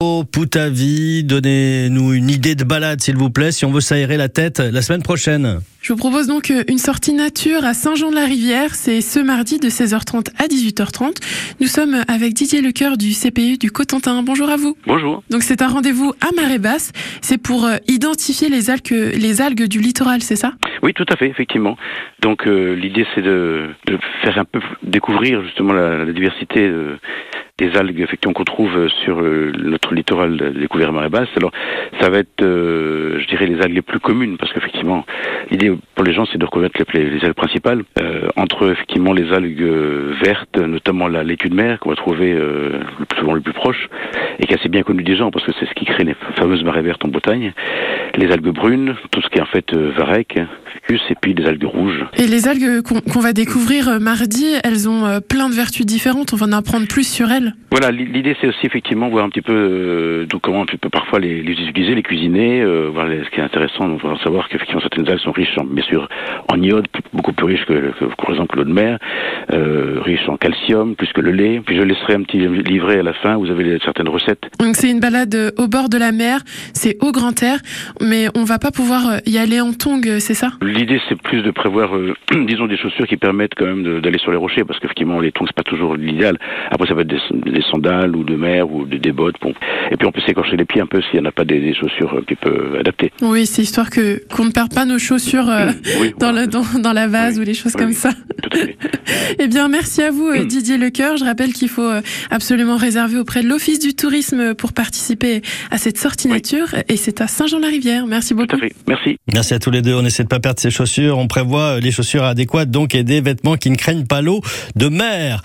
Poutavi, donnez-nous une idée de balade s'il vous plaît, si on veut s'aérer la tête la semaine prochaine. Je vous propose donc euh, une sortie nature à Saint-Jean-de-la-Rivière. C'est ce mardi de 16h30 à 18h30. Nous sommes avec Didier Lecoeur du CPU du Cotentin. Bonjour à vous. Bonjour. Donc c'est un rendez-vous à marée basse. C'est pour euh, identifier les algues, les algues du littoral, c'est ça? Oui, tout à fait, effectivement. Donc euh, l'idée c'est de, de, faire un peu découvrir justement la, la diversité euh, des algues effectivement qu'on trouve sur euh, notre littoral découvert marée basse. Alors ça va être, euh, je dirais, les algues les plus communes parce qu'effectivement l'idée pour les gens c'est de reconnaître les, les algues principales euh, entre effectivement les algues vertes, notamment la laitue de mer qu'on va trouver le plus souvent le plus proche et qui est assez bien connu des gens parce que c'est ce qui crée les fameuses marées vertes en Bretagne. Les algues brunes, tout ce qui est en fait varech, et puis des algues rouges. Et les algues qu'on qu va découvrir mardi, elles ont plein de vertus différentes. On va en apprendre plus sur elles. Voilà, l'idée c'est aussi effectivement voir un petit peu euh, comment on peut parfois les, les, utiliser, les cuisiner. Euh, voir les, ce qui est intéressant, on va savoir qu'effectivement certaines algues sont riches, en, bien sûr, en iode, beaucoup plus riches que, que, que par exemple l'eau de mer, euh, riches en calcium, plus que le lait. Puis je laisserai un petit livret à la fin. Vous avez certaines recettes. Donc c'est une balade au bord de la mer, c'est au grand air, mais on va pas pouvoir y aller en tongs, c'est ça? L'idée c'est plus de prévoir, euh, disons, des chaussures qui permettent quand même d'aller sur les rochers, parce qu'effectivement les tongs c'est pas toujours l'idéal. Après ça peut être des, des sandales ou de mer ou des, des bottes. Bon. Et puis on peut s'écorcher les pieds un peu s'il n'y en a pas des, des, chaussures un petit peu adaptées. Oui, c'est histoire que qu'on ne perde pas nos chaussures euh, oui, dans, voilà. le, dans, dans, la vase oui. ou les choses oui, comme ça. Eh bien, merci à vous Didier Lecoeur. Je rappelle qu'il faut euh, absolument réserver auprès de l'Office du tourisme pour participer à cette sortie nature. Et c'est à Saint-Jean-la-Rivière. Merci beaucoup. Merci. Merci à tous les deux. On essaie de pas perdre ses chaussures. On prévoit les chaussures adéquates donc et des vêtements qui ne craignent pas l'eau de mer.